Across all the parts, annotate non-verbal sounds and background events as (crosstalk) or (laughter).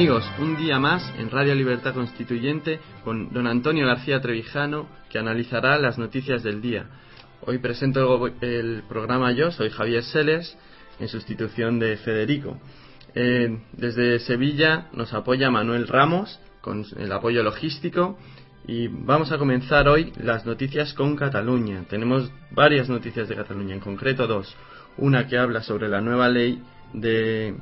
amigos, un día más en Radio Libertad Constituyente con don Antonio García Trevijano que analizará las noticias del día. Hoy presento el programa yo, soy Javier Seles, en sustitución de Federico. Eh, desde Sevilla nos apoya Manuel Ramos con el apoyo logístico y vamos a comenzar hoy las noticias con Cataluña. Tenemos varias noticias de Cataluña, en concreto dos. Una que habla sobre la nueva ley de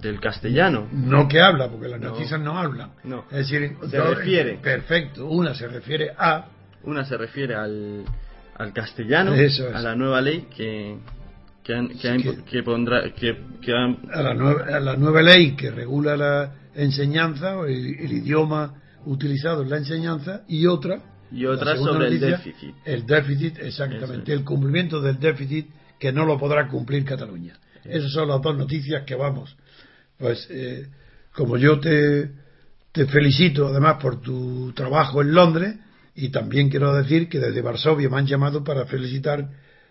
del castellano. No que habla, porque las noticias no, hablan. No. Es decir, se refiere. Perfecto. Una se refiere a. Una se refiere al, al castellano, Eso es. a la nueva ley que que, han- que, han- que- que pondrá que, han- a la, nueva, a la nueva ley que regula la enseñanza o el, el idioma utilizado en la enseñanza y otra y otra sobre el déficit. el déficit exactamente es. el cumplimiento del déficit que no lo podrá cumplir Cataluña esas son las dos noticias que vamos pues eh, como yo te felicito además por tu trabajo en Londres y también quiero decir que desde Varsovia me han llamado para felicitar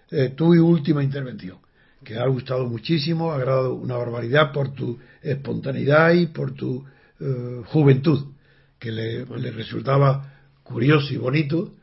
eh, tu última intervención que ha gustado muchísimo, ha agradado una barbaridad por tu espontaneidad y por tu eh, juventud, que le, resultaba curioso y bonito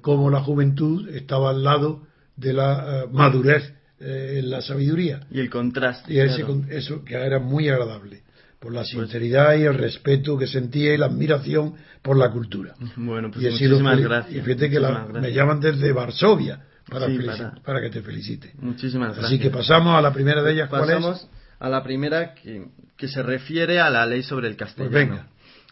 cómo la juventud estaba al lado de la madurez eh, la sabiduría. Y el contraste. Y ese, claro. eso que era muy agradable, por la sinceridad y el respeto que sentía y la admiración por la cultura. Bueno, pues y sido muchísimas fel- gracias. Y fíjate que la- me llaman desde Varsovia para, Sí, para- para que te felicite. Muchísimas gracias. Así que pasamos a la primera de ellas, ¿cuál Pasamos es? a la primera que, que se refiere a la ley sobre el Pues castellano. venga.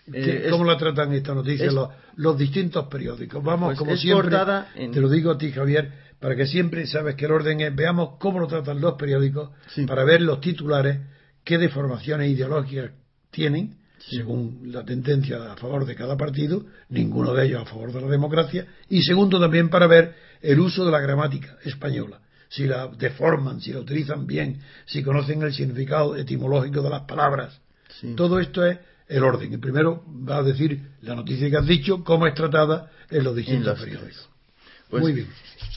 Eh, ¿Qué- es- ¿Cómo la tratan esta noticia es- los, los distintos periódicos? Vamos, Pues como siempre, en- te lo digo a ti, Javier, para que siempre sabes que el orden es, veamos cómo lo tratan los periódicos, Sí. para ver los titulares, qué deformaciones ideológicas tienen, según la tendencia a favor de cada partido, ninguno de ellos a favor de la democracia, y segundo también para ver el uso de la gramática española, si la deforman, si la utilizan bien, si conocen el significado etimológico de las palabras. Sí. Todo esto es el orden. El primero va a decir la noticia que has dicho, cómo es tratada en los distintos periódicos. Pues, Muy bien.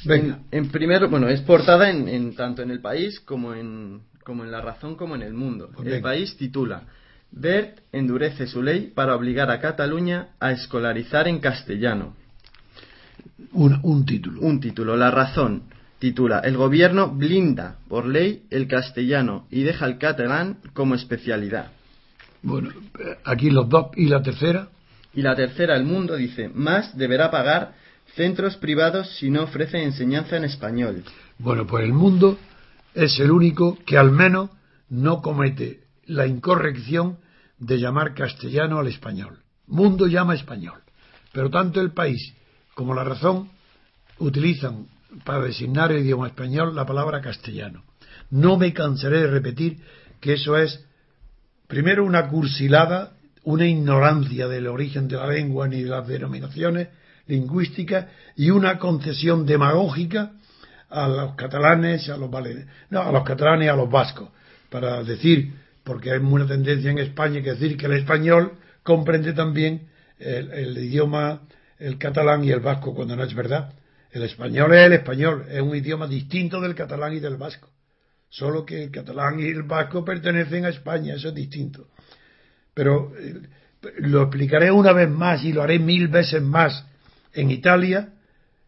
Venga. En, en primero, bueno, es portada en, en tanto en el país como en, como en La Razón como en el mundo. Pues el país titula Bert endurece su ley para obligar a Cataluña a escolarizar en castellano. Un, un título. Un título, La Razón, titula El gobierno blinda por ley el castellano y deja el catalán como especialidad. Bueno, aquí los dos. ¿Y la tercera? Y la tercera, El Mundo, dice, más deberá pagar centros privados si no ofrece enseñanza en español. Bueno, pues el mundo es el único que al menos no comete la incorrección de llamar castellano al español. Mundo llama español. Pero tanto el país como la razón utilizan para designar el idioma español la palabra castellano. No me cansaré de repetir que eso es primero una cursilada, una ignorancia del origen de la lengua ni de las denominaciones lingüísticas y una concesión demagógica a los catalanes, a los vale- no, a los catalanes y a los vascos, para decir, porque hay una tendencia en España que decir que el español comprende también el, el idioma, el catalán y el vasco, cuando no es verdad. El español es el español, es un idioma distinto del catalán y del vasco. Solo que el catalán y el vasco pertenecen a España, eso es distinto. Pero eh, lo explicaré una vez más y lo haré mil veces más. En Italia,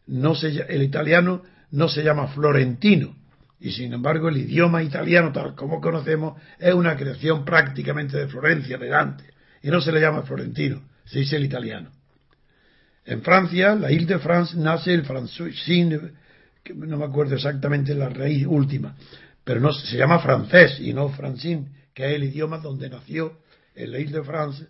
no se, el italiano no se llama florentino, y sin embargo el idioma italiano, tal como conocemos, es una creación prácticamente de Florencia, de Dante, y no se le llama florentino, se dice el italiano. En Francia, la Ile de France nace el francés, no me acuerdo exactamente la raíz última, pero no se llama francés y no francine, que es el idioma donde nació en la Ile de France,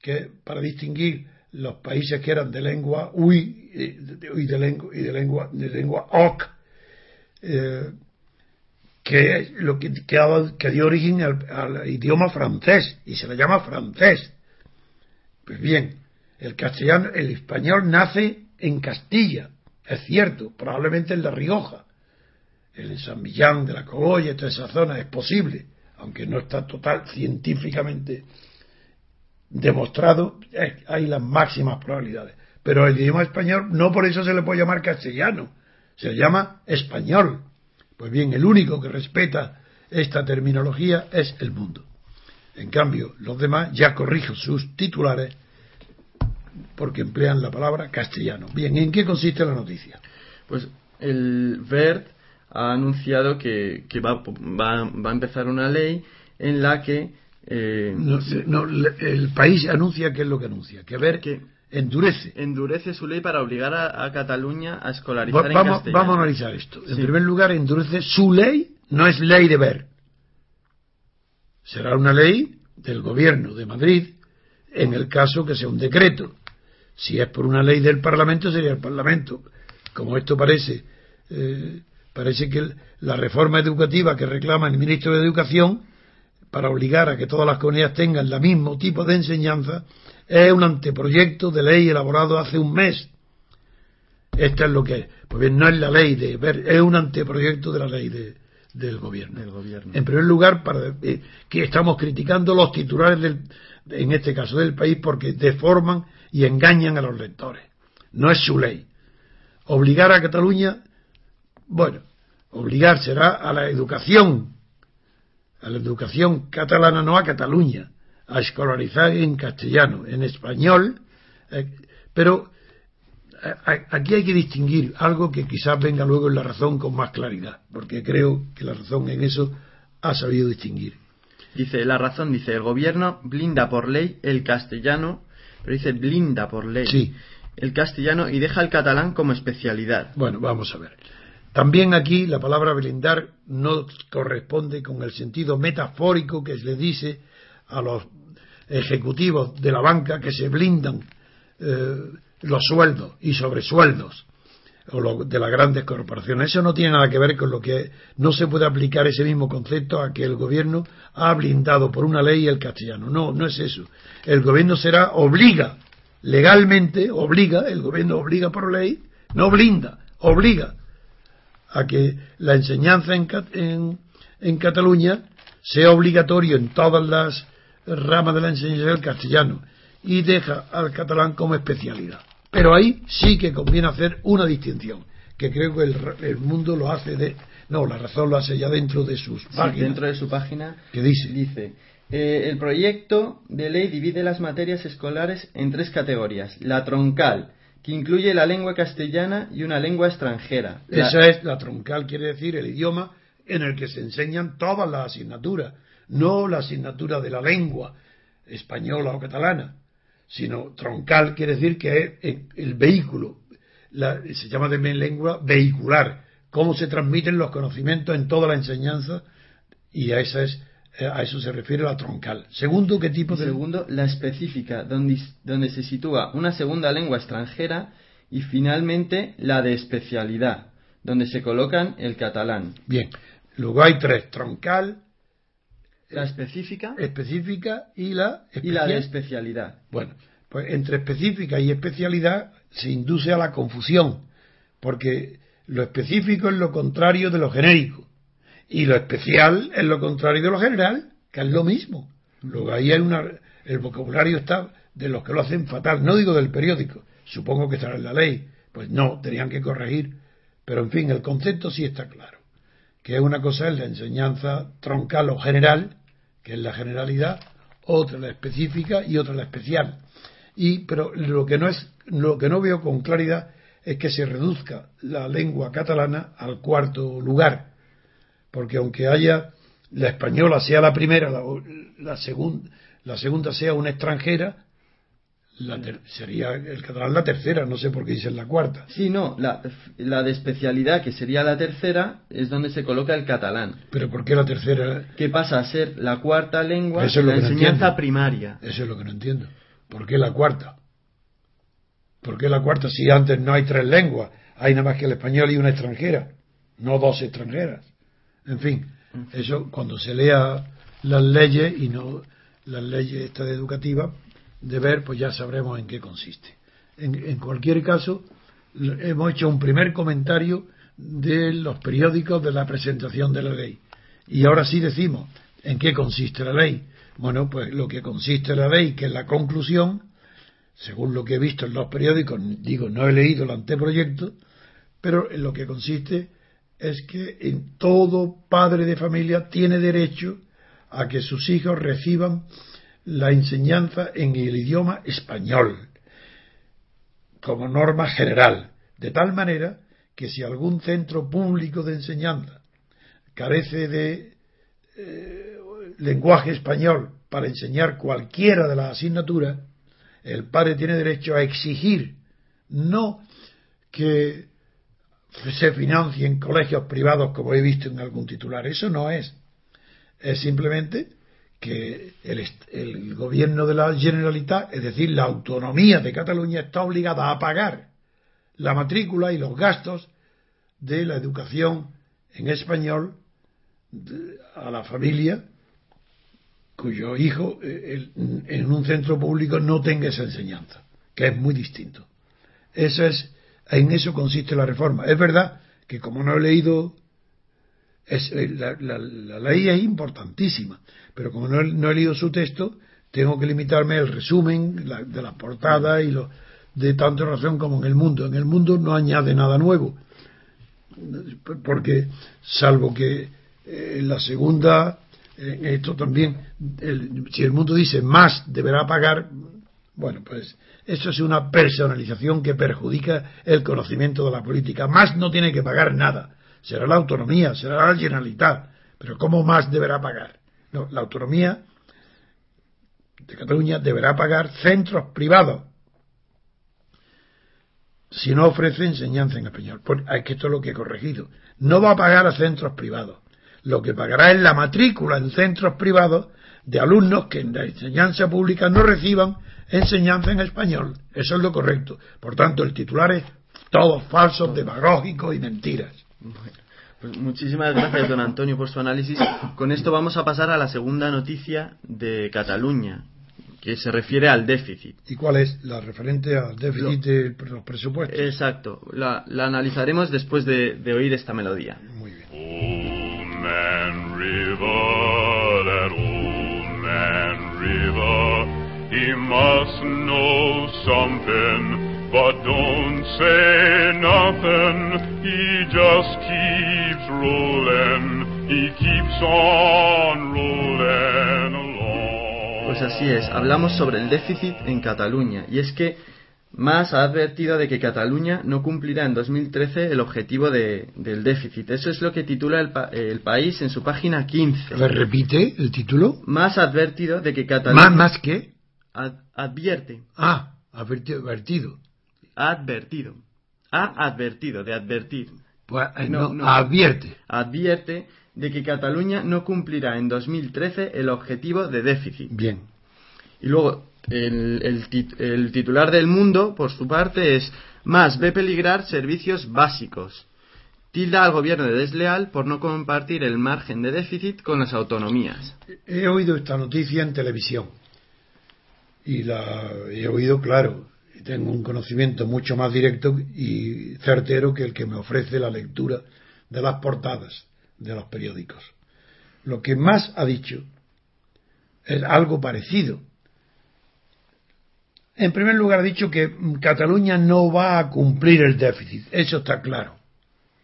que para distinguir los países que eran de lengua uy y de lengua y de lengua de lengua oc eh, que lo que, que, dio origen al, al, idioma francés y se le llama francés. Pues bien el castellano el español nace en Castilla es cierto probablemente en la Rioja. En San Millán de la Cogolla toda esa zona es posible aunque no está total científicamente demostrado, hay las máximas probabilidades. Pero el idioma español no por eso se le puede llamar castellano, se le llama español. Pues bien, el único que respeta esta terminología es el mundo. En cambio, los demás ya corrijo sus titulares porque emplean la palabra castellano. Bien, ¿en qué consiste la noticia? Pues el VERT ha anunciado que, que va, va, va a empezar una ley en la que eh, no, el país anuncia qué es lo que anuncia, que ver que endurece. Endurece su ley para obligar a, Cataluña a escolarizar en vamos, Vamos a analizar esto. En primer lugar, endurece su ley, no es ley de ver. Será una ley del gobierno de Madrid en el caso que sea un decreto. Si es por una ley del Parlamento, sería el Parlamento. Como esto parece, eh, parece que la reforma educativa que reclama el ministro de Educación para obligar a que todas las comunidades tengan el mismo tipo de enseñanza es un anteproyecto de ley elaborado hace un mes. Esto es lo que es. Pues bien, no es la ley de ver, es un anteproyecto de la ley de, del, gobierno. En primer lugar, para eh, que estamos criticando los titulares del, en este caso del país porque deforman y engañan a los lectores. No es su ley. Obligar a Cataluña, bueno, obligar será a la educación a la educación catalana, no a Cataluña, a escolarizar en castellano, en español, eh, pero eh, aquí hay que distinguir algo que quizás venga luego en la razón con más claridad, porque creo que la razón en eso ha sabido distinguir. Dice, la razón dice, el gobierno blinda por ley el castellano, pero dice blinda por ley sí. el castellano y deja el catalán como especialidad. Bueno, vamos a ver. También aquí la palabra blindar no corresponde con el sentido metafórico que se le dice a los ejecutivos de la banca que se blindan eh, los sueldos y sobresueldos o de las grandes corporaciones. Eso no tiene nada que ver con lo que no se puede aplicar ese mismo concepto a que el gobierno ha blindado por una ley el castellano. No, no es eso. El gobierno será obliga legalmente, obliga, el gobierno obliga por ley, no blinda, obliga a que la enseñanza en, en, Cataluña sea obligatorio en todas las ramas de la enseñanza del castellano y deja al catalán como especialidad. Pero ahí sí que conviene hacer una distinción, que creo que el, mundo lo hace de... No, la razón lo hace ya dentro de sus páginas. dentro de su página. ¿Qué dice? Dice, eh, el proyecto de ley divide las materias escolares en tres categorías. La troncal, que incluye la lengua castellana y una lengua extranjera. Esa es la troncal, quiere decir el idioma en el que se enseñan todas las asignaturas, no la asignatura de la lengua española o catalana, sino troncal quiere decir que es el vehículo, se llama también lengua vehicular, cómo se transmiten los conocimientos en toda la enseñanza y esa es a eso se refiere la troncal. Segundo, ¿qué tipo de...? Segundo, la específica, donde, donde se sitúa una segunda lengua extranjera y finalmente la de especialidad, donde se colocan el catalán. Bien, luego hay tres, troncal, la específica, específica y la, y la de especialidad. Bueno, pues entre específica y especialidad se induce a la confusión, porque lo específico es lo contrario de lo genérico y lo especial es lo contrario de lo general, que es lo mismo. Luego ahí hay una, el vocabulario está de los que lo hacen fatal. No digo del periódico, supongo que estará en la ley. Pues no, tenían que corregir. Pero en fin, el concepto sí está claro. Que una cosa es la enseñanza troncal o general, que es la generalidad, otra la específica y otra la especial. Y, pero lo que no es, lo que no veo con claridad es que se reduzca la lengua catalana al cuarto lugar. Porque aunque haya la española sea la primera, la, la, la segunda sea una extranjera, sería el catalán la tercera, no sé por qué dicen la cuarta. Sí, no, la, la, de especialidad, que sería la tercera, es donde se coloca el catalán. ¿Pero por qué la tercera? Que pasa a ser la cuarta lengua de la enseñanza primaria. Eso es lo que no entiendo. ¿Por qué la cuarta? ¿Por qué la cuarta si antes no hay tres lenguas? Hay nada más que el español y una extranjera, no dos extranjeras. En fin, eso cuando se lea las leyes y no las leyes estas educativas, de ver, pues ya sabremos en qué consiste. En, cualquier caso, hemos hecho un primer comentario de los periódicos de la presentación de la ley. Y ahora sí decimos en qué consiste la ley. Bueno, pues lo que consiste la ley, que es la conclusión, según lo que he visto en los periódicos, digo, no he leído el anteproyecto, pero en lo que consiste es que en todo padre de familia tiene derecho a que sus hijos reciban la enseñanza en el idioma español como norma general, de tal manera que si algún centro público de enseñanza carece de eh, lenguaje español para enseñar cualquiera de las asignaturas, el padre tiene derecho a exigir no que se financien colegios privados como he visto en algún titular, eso no es, es simplemente que el, gobierno de la Generalitat, es decir, la autonomía de Cataluña, está obligada a pagar la matrícula y los gastos de la educación en español a la familia cuyo hijo eh, en un centro público no tenga esa enseñanza, que es muy distinto. Eso es, en eso consiste la reforma. Es verdad que como no he leído es, eh, la, ley es importantísima, pero como no, he leído su texto, tengo que limitarme al resumen de las portadas y lo, de tanta razón como en el mundo. En el mundo no añade nada nuevo, porque salvo que eh, la segunda, esto también, si el mundo dice más deberá pagar, bueno, pues eso es una personalización que perjudica el conocimiento de la política. Más no tiene que pagar nada será la autonomía, será la generalidad, pero ¿cómo más deberá pagar? No, la autonomía de Cataluña deberá pagar centros privados si no ofrece enseñanza en español. Pues, es que esto es lo que he corregido. No va a pagar a centros privados. Lo que pagará es la matrícula en centros privados de alumnos que en la enseñanza pública no reciban enseñanza en español. Eso es lo correcto. Por tanto, el titular es todo falso, demagógico y mentiras. Pues muchísimas gracias, don Antonio, por su análisis. Con esto vamos a pasar a la segunda noticia de Cataluña, que se refiere al déficit. ¿Y cuál es? La referente al déficit de los presupuestos. Exacto. La, analizaremos después de, oír esta melodía. Muy bien. But don't say nothing, he just keeps rolling, he keeps on rolling along. Pues así es, hablamos sobre el déficit en Cataluña, y es que más ha advertido de que Cataluña no cumplirá en 2013 el objetivo de, del déficit. Eso es lo que titula el, el país en su página 15. ¿Le repite el título? Más ha advertido de que Cataluña... ¿Más, más qué? Advierte. Ah, advertido advertido. Ha advertido, de advertir. Pues, eh, no, advierte. Advierte de que Cataluña no cumplirá en 2013 el objetivo de déficit. Bien. Y luego, el, el, titular del mundo, por su parte, es más ve peligrar servicios básicos. Tilda al gobierno de desleal por no compartir el margen de déficit con las autonomías. He oído esta noticia en televisión y la he oído claro tengo un conocimiento mucho más directo y certero que el que me ofrece la lectura de las portadas de los periódicos. Lo que más ha dicho es algo parecido En primer lugar, ha dicho que Cataluña no va a cumplir el déficit. Eso está claro.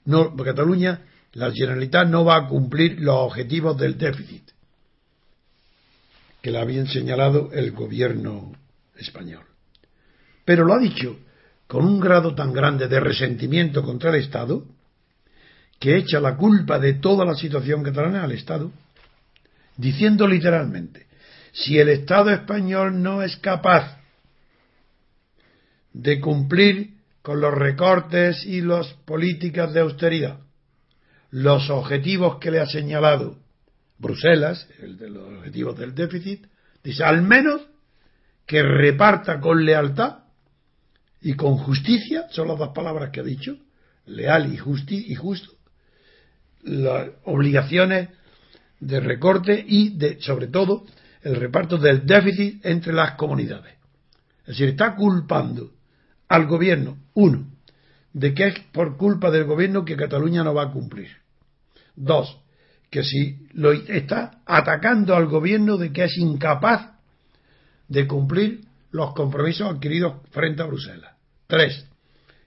No, Cataluña, la Generalitat no va a cumplir los objetivos del déficit que le habían señalado el gobierno español. Pero lo ha dicho con un grado tan grande de resentimiento contra el Estado que echa la culpa de toda la situación catalana al Estado, diciendo literalmente, si el Estado español no es capaz de cumplir con los recortes y las políticas de austeridad, los objetivos que le ha señalado Bruselas, el de los objetivos del déficit, dice al menos que reparta con lealtad y con justicia, son las dos palabras que ha dicho, leal y, justi y justo, las obligaciones de recorte y de, sobre todo, el reparto del déficit entre las comunidades. Es decir, está culpando al gobierno, uno, de que es por culpa del gobierno que Cataluña no va a cumplir. Dos, que si lo está atacando al gobierno de que es incapaz de cumplir los compromisos adquiridos frente a Bruselas. Tres,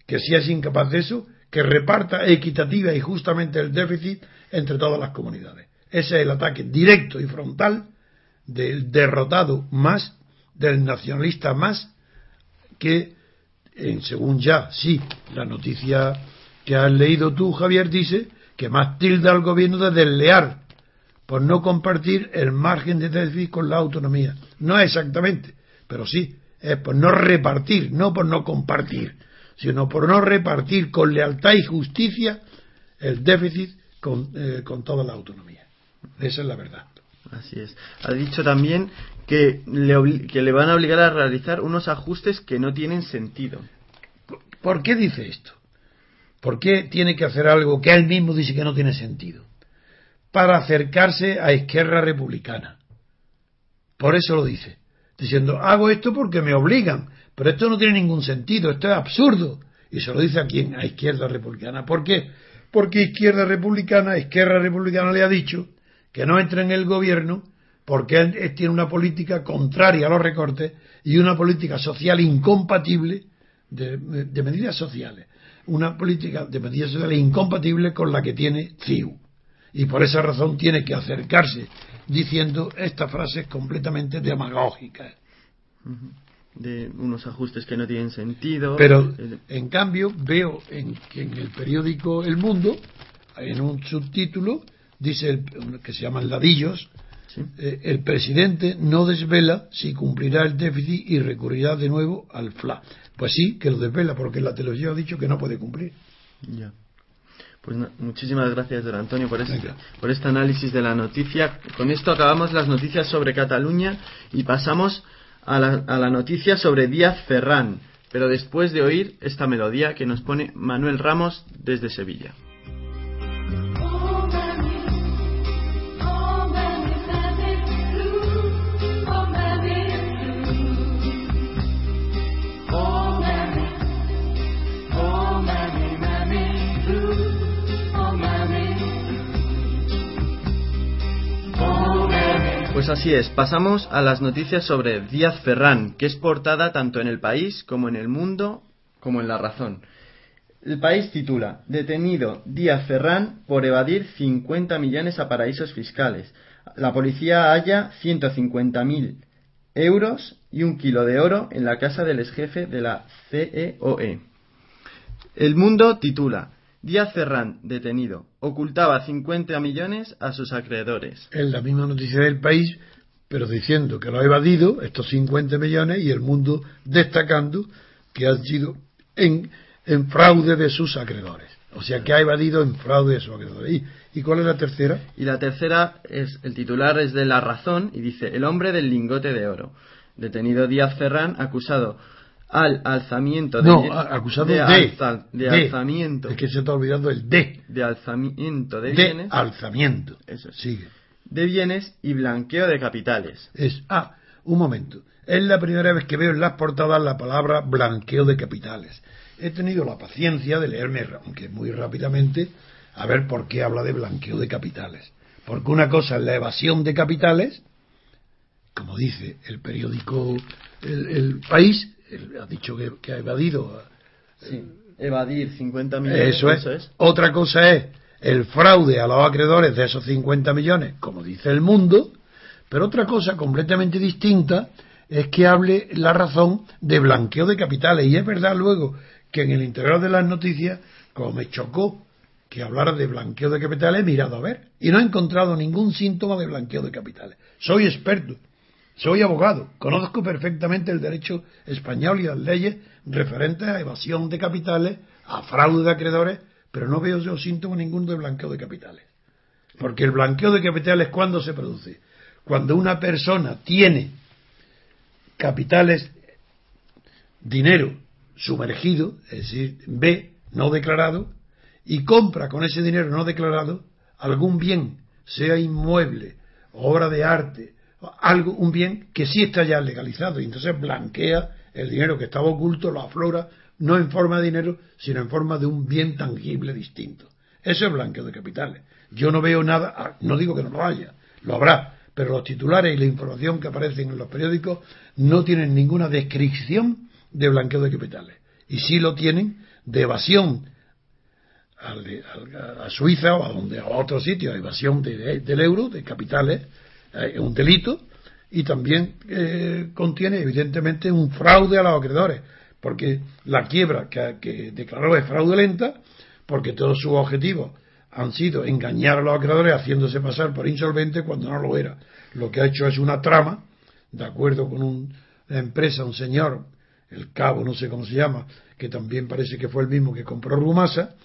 que si es incapaz de eso, que reparta equitativa y justamente el déficit entre todas las comunidades. Ese es el ataque directo y frontal del derrotado más, del nacionalista más, que, en, según ya, sí, la noticia que has leído tú, Javier, dice que más tilda al gobierno de deslear por no compartir el margen de déficit con la autonomía. No exactamente, pero sí, es por no repartir, no por no compartir, sino por no repartir con lealtad y justicia el déficit con, eh, con toda la autonomía. Esa es la verdad. Así es. Ha dicho también que le, que le van a obligar a realizar unos ajustes que no tienen sentido. ¿Por qué dice esto? ¿Por qué tiene que hacer algo que él mismo dice que no tiene sentido? Para acercarse a izquierda republicana. Por eso lo dice. Diciendo, hago esto porque me obligan, pero esto no tiene ningún sentido, esto es absurdo. Y se lo dice a quién, a izquierda republicana. ¿Por qué? Porque izquierda republicana, izquierda republicana le ha dicho que no entre en el gobierno porque él tiene una política contraria a los recortes y una política social incompatible de medidas sociales una política de medidas sociales incompatible con la que tiene CIU. Y por esa razón tiene que acercarse diciendo estas frases completamente demagógicas. De unos ajustes que no tienen sentido. Pero, en cambio, veo en, que en el periódico El Mundo, en un subtítulo, dice el, que se llaman ladillos, eh, el presidente no desvela si cumplirá el déficit y recurrirá de nuevo al FLA. Pues sí, que lo desvela, porque la televisión ha dicho que no puede cumplir. Ya. Pues muchísimas gracias, don Antonio, por este, por este análisis de la noticia. Con esto acabamos las noticias sobre Cataluña y pasamos a la, a la noticia sobre Díaz Ferrán, pero después de oír esta melodía que nos pone Manuel Ramos desde Sevilla. Pues así es, pasamos a las noticias sobre Díaz Ferrán, que es portada tanto en el país como en el mundo como en la razón. El país titula Detenido Díaz Ferrán por evadir 50 millones a paraísos fiscales. La policía halla 150.000 euros y un kilo de oro en la casa del exjefe de la CEOE. E. El mundo titula Díaz Ferrán, detenido, ocultaba 50 millones a sus acreedores. Es la misma noticia del país, pero diciendo que lo ha evadido, estos 50 millones, y el mundo destacando que han sido en, fraude de sus acreedores. O sea, que ha evadido en fraude de sus acreedores. ¿Y, cuál es la tercera? Y la tercera es, el titular es de La Razón y dice, el hombre del lingote de oro. Detenido Díaz Ferrán, acusado al alzamiento de no acusado de, de, alzamiento. Es que se está olvidando el de. De alzamiento de, de bienes. alzamiento. Eso sigue. De bienes y blanqueo de capitales. Es ah un momento. Es la primera vez que veo en las portadas la palabra blanqueo de capitales. He tenido la paciencia de leerme aunque muy rápidamente a ver por qué habla de blanqueo de capitales. Porque una cosa es la evasión de capitales como dice el periódico el, el país él ha dicho que, que ha evadido. Sí, evadir 50 millones. Eso es. Otra cosa es el fraude a los acreedores de esos 50 millones, como dice el mundo, pero otra cosa completamente distinta es que hable la razón de blanqueo de capitales. Y es verdad luego que en el interior de las noticias, como me chocó que hablara de blanqueo de capitales, he mirado a ver y no he encontrado ningún síntoma de blanqueo de capitales. Soy experto, soy abogado, conozco perfectamente el derecho español y las leyes referentes a evasión de capitales, a fraude de acreedores, pero no veo yo síntoma ninguno de blanqueo de capitales. Porque el blanqueo de capitales, ¿cuándo se produce? Cuando una persona tiene capitales, dinero sumergido, es decir, B, no declarado, y compra con ese dinero no declarado algún bien, sea inmueble, obra de arte, algo, un bien que sí está ya legalizado, y entonces blanquea el dinero que estaba oculto, lo aflora, no en forma de dinero, sino en forma de un bien tangible distinto. Eso es blanqueo de capitales. Yo no veo nada, ah, no digo que no lo haya, lo habrá, pero los titulares y la información que aparecen en los periódicos no tienen ninguna descripción de blanqueo de capitales. Y sí lo tienen de evasión a Suiza o a, donde, a otro sitio, evasión del euro, de capitales, es un delito, y también eh, contiene evidentemente un fraude a los acreedores, porque la quiebra que, que declaró es fraudulenta, porque todos sus objetivos han sido engañar a los acreedores haciéndose pasar por insolvente cuando no lo era. Lo que ha hecho es una trama, de acuerdo con una empresa, un señor, el cabo, no sé cómo se llama, que también parece que fue el mismo que compró Rumasa,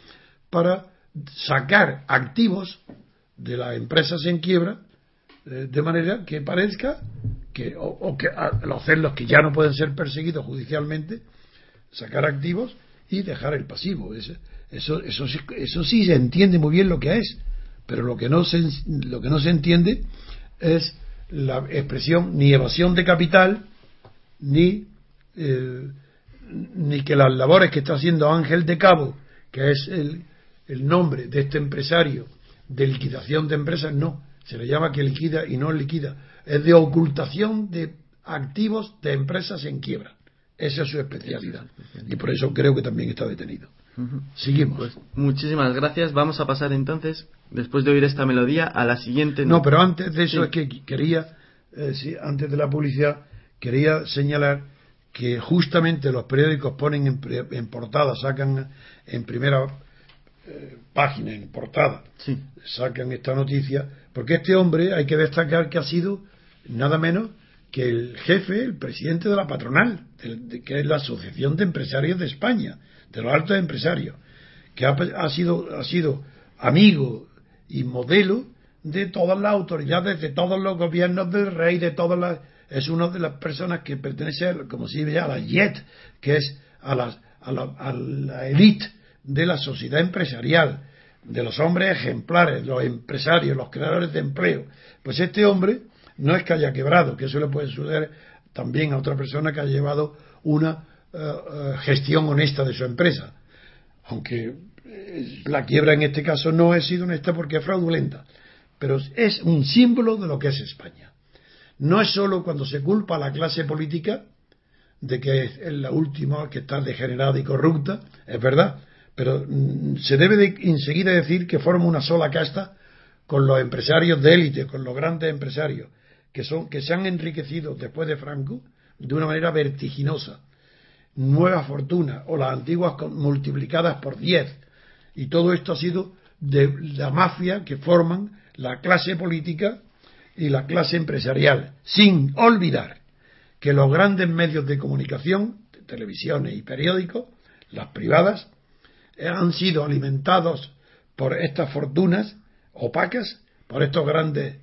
para sacar activos de las empresas en quiebra eh, de manera que parezca que o, que hacer los que ya no pueden ser perseguidos judicialmente sacar activos y dejar el pasivo. Eso, eso, eso sí se entiende muy bien lo que es pero lo que no se, lo que no se entiende es la expresión ni evasión de capital ni eh, ni que las labores que está haciendo Ángel de Cabo que es el, el nombre de este empresario de liquidación de empresas, no, se le llama que liquida y no liquida, es de ocultación de activos de empresas en quiebra. Esa es su especialidad. Y por eso creo que también está detenido. Seguimos. Pues, muchísimas gracias. Vamos a pasar entonces, después de oír esta melodía, a la siguiente. No, pero antes de eso es que quería, eh, antes de la publicidad, quería señalar que justamente los periódicos ponen en, en portada, sacan en primera eh, página, en portada, sacan esta noticia, porque este hombre hay que destacar que ha sido nada menos que el jefe, el presidente de la patronal, que es la Asociación de Empresarios de España, de los altos empresarios, que ha, sido, ha sido amigo y modelo de todas las autoridades, de todos los gobiernos del rey, de todas las... Es una de las personas que pertenece, como se dice, a la JET, que es a la, a la, a la élite de la sociedad empresarial, de los hombres ejemplares, los empresarios, los creadores de empleo. Pues este hombre no es que haya quebrado, que eso le puede suceder también a otra persona que ha llevado una eh, eh, gestión honesta de su empresa. Aunque eh, la quiebra en este caso no ha sido honesta porque es fraudulenta, pero es un símbolo de lo que es España. No es solo cuando se culpa a la clase política de que es la última que está degenerada y corrupta, es verdad, pero mm, se debe de enseguida decir que forma una sola casta con los empresarios de élite, con los grandes empresarios, que, son, que se han enriquecido después de Franco de una manera vertiginosa. Nueva fortuna o las antiguas multiplicadas por 10. Y todo esto ha sido de la mafia que forman la clase política y la clase empresarial, sin olvidar que los grandes medios de comunicación, televisiones y periódicos, las privadas, han sido alimentados por estas fortunas opacas, por estos grandes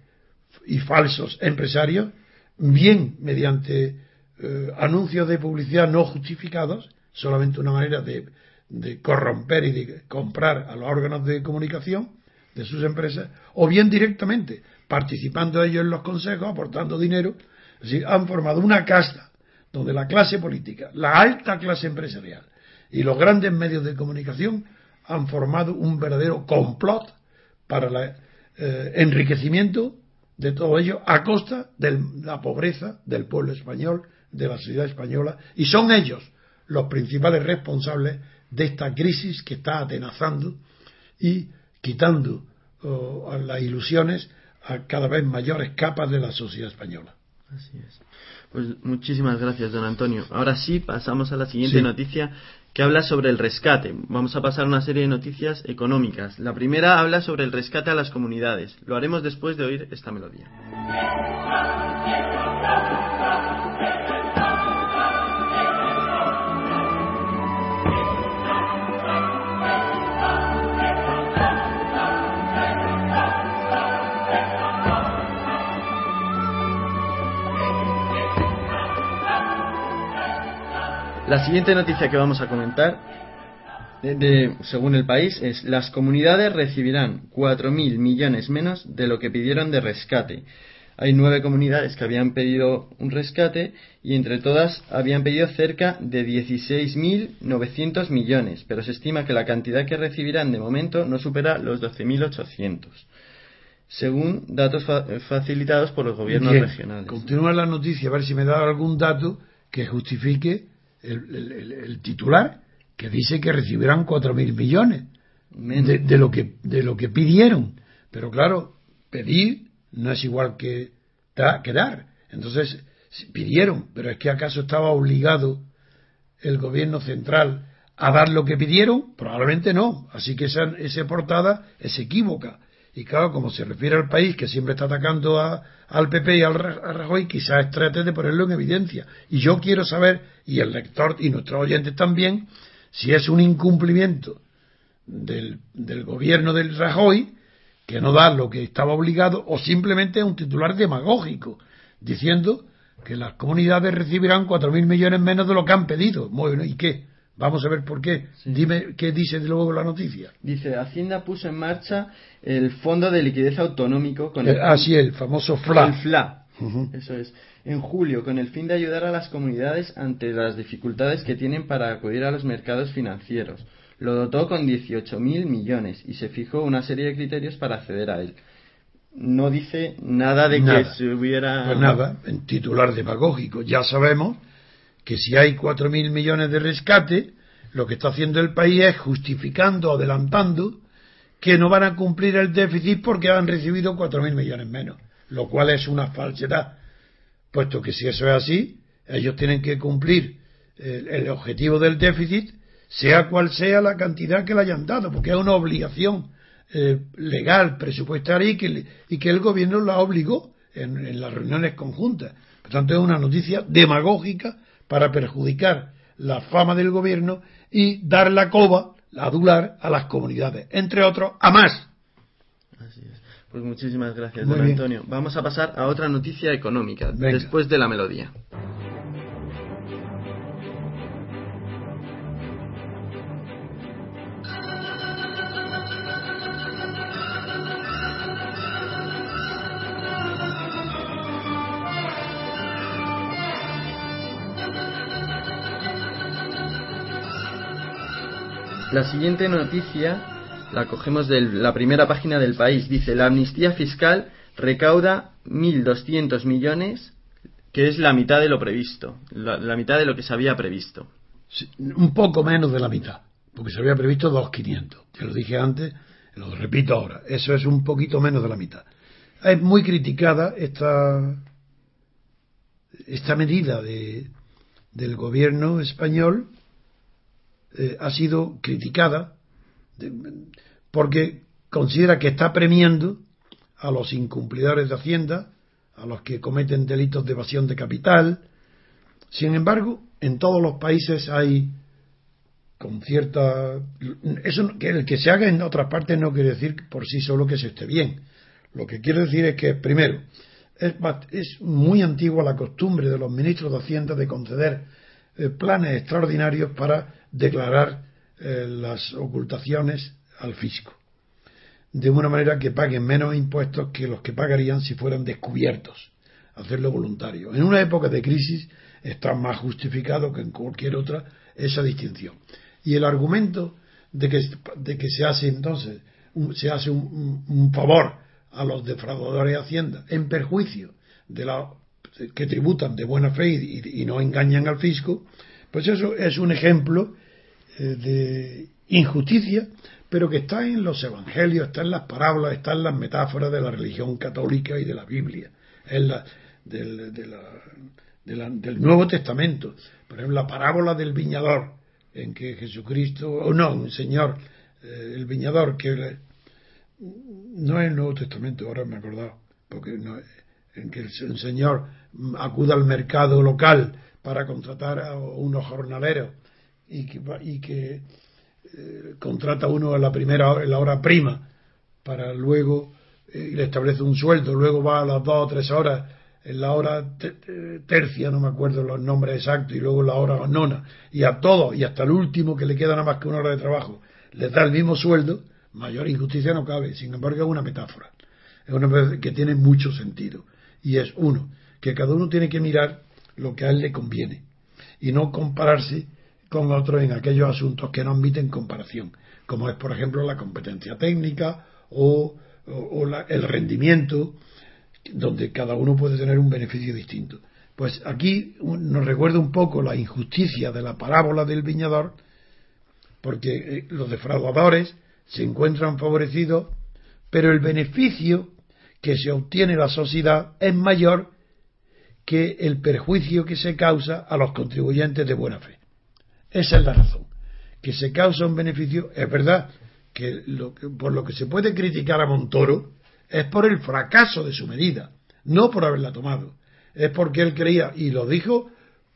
y falsos empresarios, bien mediante eh, anuncios de publicidad no justificados, solamente una manera de, de, corromper y de comprar a los órganos de comunicación de sus empresas, o bien directamente participando ellos en los consejos, aportando dinero, es decir, han formado una casta donde la clase política, la alta clase empresarial, y los grandes medios de comunicación han formado un verdadero complot para el eh, enriquecimiento de todo ello a costa de la pobreza del pueblo español, de la sociedad española y son ellos los principales responsables de esta crisis que está atenazando y quitando oh, las ilusiones a cada vez mayores capas de la sociedad española. Así es. Pues muchísimas gracias, don Antonio. Ahora sí, pasamos a la siguiente noticia que habla sobre el rescate. Vamos a pasar a una serie de noticias económicas. La primera habla sobre el rescate a las comunidades. Lo haremos después de oír esta melodía. La siguiente noticia que vamos a comentar, de, según el país, es las comunidades recibirán 4.000 millones menos de lo que pidieron de rescate. Hay nueve comunidades que habían pedido un rescate y entre todas habían pedido cerca de 16.900 millones, pero se estima que la cantidad que recibirán de momento no supera los 12.800 según datos facilitados por los gobiernos regionales. Continúa la noticia, a ver si me da algún dato que justifique el, titular que dice que recibirán cuatro mil millones de, lo que de lo que pidieron. Pero claro pedir no es igual que, que dar. Entonces pidieron pero es que acaso estaba obligado el gobierno central a dar lo que pidieron probablemente no. Así que esa, esa portada es equívoca y claro, como se refiere al país que siempre está atacando a, al PP y al Rajoy, quizás trate de ponerlo en evidencia. Y yo quiero saber, y el lector y nuestros oyentes también, si es un incumplimiento del, del gobierno del Rajoy, que no da lo que estaba obligado, o simplemente es un titular demagógico, diciendo que las comunidades recibirán cuatro mil millones menos de lo que han pedido. Bueno, ¿y qué? Vamos a ver por qué. Dime qué dice de luego la noticia. Dice, Hacienda puso en marcha el Fondo de Liquidez Autonómico con el... Ah, sí, el famoso FLA. El FLA. Eso es. En julio, con el fin de ayudar a las comunidades ante las dificultades que tienen para acudir a los mercados financieros. Lo dotó con 18.000 millones y se fijó una serie de criterios para acceder a él. No dice nada de que se hubiera. Pues nada, en titular demagógico. Ya sabemos que si hay cuatro mil millones de rescate, lo que está haciendo el país es justificando, adelantando, que no van a cumplir el déficit porque han recibido cuatro mil millones menos, lo cual es una falsedad, puesto que si eso es así, ellos tienen que cumplir el, objetivo del déficit, sea cual sea la cantidad que le hayan dado, porque es una obligación eh, legal, presupuestaria y que, y que el gobierno la obligó en, en las reuniones conjuntas. Por tanto, es una noticia demagógica para perjudicar la fama del gobierno y dar la coba, la adular, a las comunidades, entre otros, a más. Así es. Pues muchísimas gracias, don Antonio. Vamos a pasar a otra noticia económica, después de la melodía. La siguiente noticia la cogemos de la primera página del país. Dice, la amnistía fiscal recauda 1.200 millones, que es la mitad de lo previsto, la, mitad de lo que se había previsto. un poco menos de la mitad, porque se había previsto 2.500. Te lo dije antes, lo repito ahora. Eso es un poquito menos de la mitad. Es muy criticada esta, esta medida de, del gobierno español eh, ha sido criticada porque considera que está premiando a los incumplidores de Hacienda, a los que cometen delitos de evasión de capital. Sin embargo, en todos los países hay con cierta eso que el que se haga en otras partes no quiere decir por sí solo que se esté bien. Lo que quiero decir es que primero es, es muy antigua la costumbre de los ministros de Hacienda de conceder eh, planes extraordinarios para declarar eh, las ocultaciones al fisco, de una manera que paguen menos impuestos que los que pagarían si fueran descubiertos, hacerlo voluntario. En una época de crisis está más justificado que en cualquier otra esa distinción. Y el argumento de que, de que se hace entonces se hace un, un favor a los defraudadores de Hacienda en perjuicio de la que tributan de buena fe y, no engañan al fisco, pues eso es un ejemplo de injusticia, pero que está en los evangelios, está en las parábolas, está en las metáforas de la religión católica y de la Biblia, en la, del, de la, de la, del Nuevo Testamento. Por ejemplo, la parábola del viñador, en que Jesucristo, o no, un señor, eh, el viñador, que no es el Nuevo Testamento, ahora me he acordado, porque no, en que el, señor acuda al mercado local para contratar a unos jornaleros y que, y que eh, contrata uno a la primera en la hora prima para luego eh, le establece un sueldo, luego va a las dos o tres horas en la hora tercia, no me acuerdo los nombres exactos, y luego la hora nona, y a todos, y hasta el último que le queda nada más que una hora de trabajo, les da el mismo sueldo, mayor injusticia no cabe. Sin embargo, es una metáfora. Es una metáfora que tiene mucho sentido. Y es uno, que cada uno tiene que mirar lo que a él le conviene y no compararse con otros en aquellos asuntos que no admiten comparación, como es, por ejemplo, la competencia técnica o, el rendimiento donde cada uno puede tener un beneficio distinto. Pues aquí nos recuerda un poco la injusticia de la parábola del viñador, porque eh, los defraudadores se encuentran favorecidos, pero el beneficio que se obtiene la sociedad es mayor que el perjuicio que se causa a los contribuyentes de buena fe. Esa es la razón. Que se causa un beneficio, es verdad que, por lo que se puede criticar a Montoro, es por el fracaso de su medida, no por haberla tomado. Es porque él creía, y lo dijo,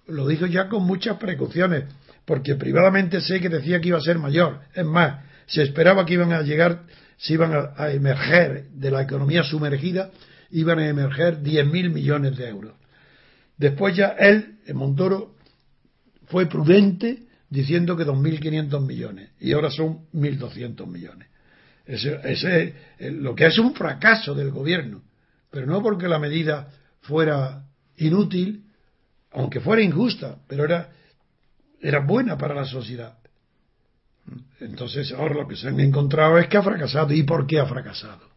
lo dijo ya con muchas precauciones, porque privadamente sé que decía que iba a ser mayor. Es más, se esperaba que iban a llegar, se iban a, emerger de la economía sumergida, iban a emerger 10.000 millones de euros. Después ya él, Montoro, fue prudente diciendo que 2.500 millones, y ahora son 1.200 millones. Ese, ese es lo que es un fracaso del gobierno, pero no porque la medida fuera inútil, aunque fuera injusta, pero era, era buena para la sociedad. Entonces ahora lo que se han encontrado es que ha fracasado. ¿Y por qué ha fracasado?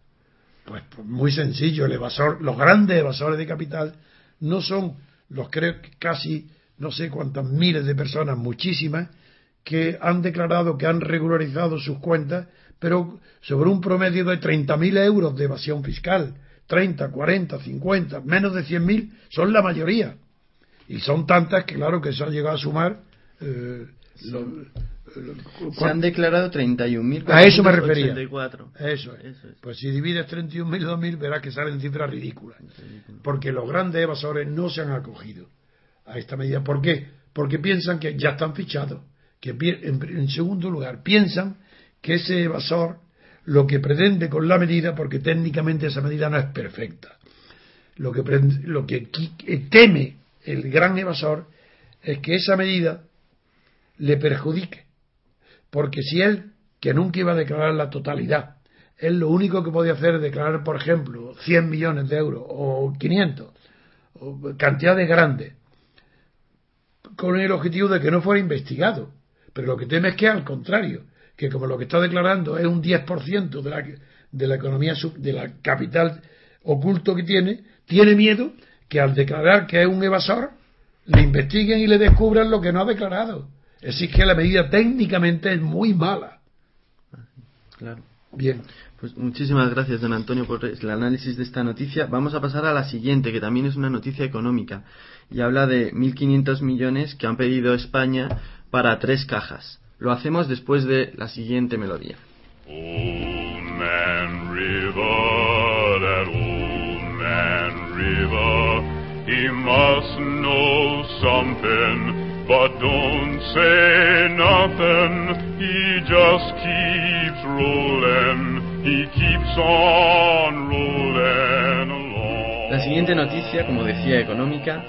Pues, pues muy sencillo, el evasor, los grandes evasores de capital no son los creo casi no sé cuántas miles de personas, muchísimas, que han declarado que han regularizado sus cuentas pero sobre un promedio de 30.000 euros de evasión fiscal, 30, 40, 50, menos de 100.000 son la mayoría. Y son tantas que, claro, que se han llegado a sumar. Eh, se han declarado 31.000. A eso me refería. Eso es. Pues si divides 31.000 2.000, verás que salen cifras ridículas. Porque los grandes evasores no se han acogido a esta medida. ¿Por qué? Porque piensan que ya están fichados. Que en segundo lugar, piensan que ese evasor lo que pretende con la medida, porque técnicamente esa medida no es perfecta, lo que, lo que teme el gran evasor es que esa medida le perjudique. Porque si él, que nunca iba a declarar la totalidad, él lo único que podía hacer es declarar, por ejemplo, 100 millones de euros o 500, o cantidades grandes, con el objetivo de que no fuera investigado. Pero lo que teme es que al contrario, que como lo que está declarando es un 10% de la, de la economía, de la capital oculto que tiene, tiene miedo que al declarar que es un evasor, le investiguen y le descubran lo que no ha declarado. Es decir, que la medida técnicamente es muy mala. Claro. Bien. Pues muchísimas gracias, don Antonio, por el análisis de esta noticia. Vamos a pasar a la siguiente, que también es una noticia económica. Y habla de 1.500 millones que han pedido España para tres cajas. Lo hacemos después de la siguiente melodía. He keeps on rolling along. La siguiente noticia, como decía, económica,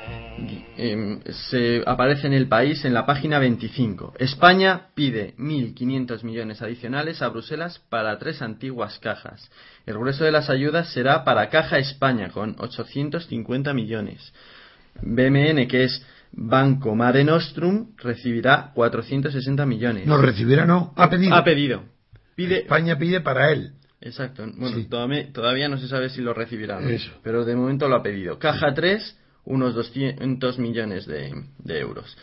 Em, se aparece en el país en la página 25. España pide 1.500 millones adicionales a Bruselas para tres antiguas cajas. El grueso de las ayudas será para Caja España con 850 millones. BMN, que es Banco Mare Nostrum, recibirá 460 millones. No recibirá, no. Ha pedido. Ha pedido. Pide, España pide para él. Exacto. Bueno, todavía, no se sabe si lo recibirá. Pero de momento lo ha pedido. Caja 3 unos 200 millones de, de euros.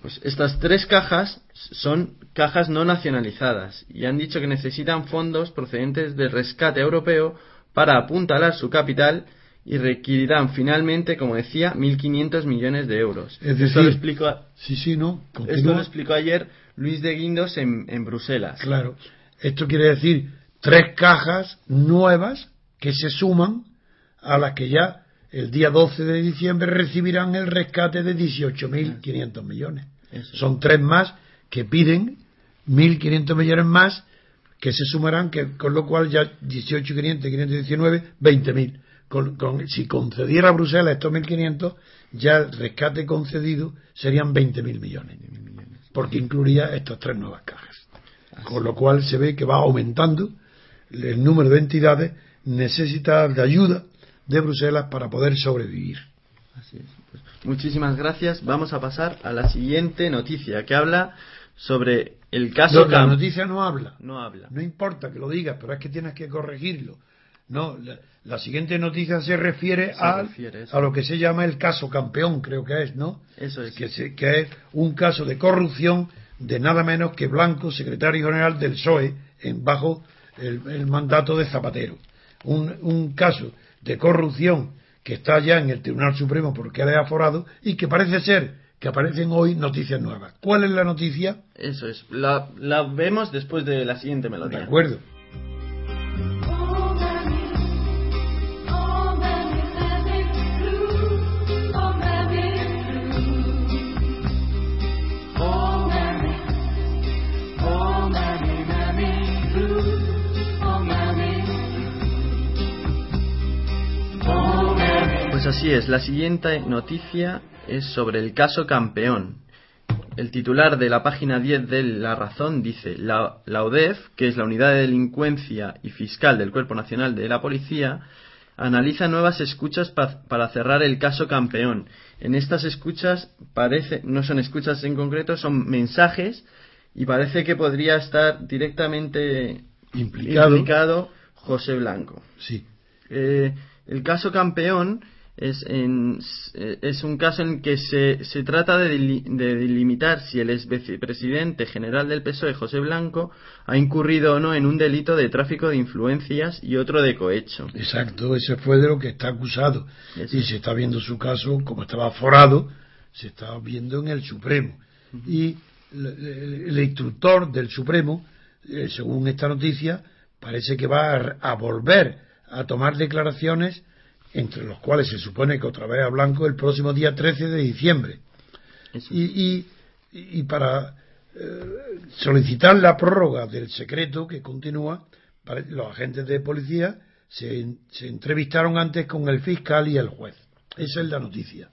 Pues estas tres cajas son cajas no nacionalizadas y han dicho que necesitan fondos procedentes del rescate europeo para apuntalar su capital y requerirán finalmente, como decía, 1.500 millones de euros. Es esto, lo explicó, sí, sí, no, esto lo explicó ayer Luis de Guindos en, en Bruselas. Claro, esto quiere decir tres cajas nuevas que se suman a las que ya el día 12 de diciembre recibirán el rescate de 18.500 millones. Eso. Son tres más que piden 1.500 millones más que se sumarán, que, con lo cual ya 18.500, 519, 20.000. Con, con, si concediera a Bruselas estos 1.500, ya el rescate concedido serían 20.000 millones. Porque incluiría estas tres nuevas cajas. Con lo cual se ve que va aumentando el número de entidades necesitadas de ayuda de Bruselas para poder sobrevivir. Así es. Pues, muchísimas gracias. Vamos a pasar a la siguiente noticia que habla sobre el caso No, la noticia no habla. No habla. No importa que lo digas, pero es que tienes que corregirlo. No, la, la siguiente noticia se refiere, Se a, refiere, eso. a lo que se llama el caso campeón, creo que es, ¿no? Eso es. Que, se- que es un caso de corrupción de nada menos que Blanco, secretario general del PSOE, en, bajo el, el mandato de Zapatero. Un, un caso de corrupción que está ya en el Tribunal Supremo porque es aforado y que parece ser que aparecen hoy noticias nuevas. ¿Cuál es la noticia? Eso es. La, la vemos después de la siguiente De melodía. acuerdo. Pues así es. La siguiente noticia es sobre el caso campeón. El titular de la página 10 de La Razón dice, la, la UDEF, que es la Unidad de Delincuencia y Fiscal del Cuerpo Nacional de la Policía, analiza nuevas escuchas pa- para cerrar el caso campeón. En estas escuchas parece, no son escuchas en concreto, son mensajes y parece que podría estar directamente Implicado. implicado José Blanco. Sí. Eh, el caso campeón es, en- es un caso en que se, se trata de, de delimitar si el ex vicepresidente general del PSOE, José Blanco, ha incurrido o no en un delito de tráfico de influencias y otro de cohecho. Exacto, ese fue de lo que está acusado. Eso. Y se está viendo su caso, como estaba aforado, se está viendo en el Supremo. Y el, el- el instructor del Supremo, eh, según esta noticia, parece que va a, a volver a tomar declaraciones, entre los cuales se supone que otra vez a Blanco el próximo día 13 de diciembre. Y, y, y para eh, solicitar la prórroga del secreto que continúa, los agentes de policía se, se entrevistaron antes con el fiscal y el juez. Esa es la noticia.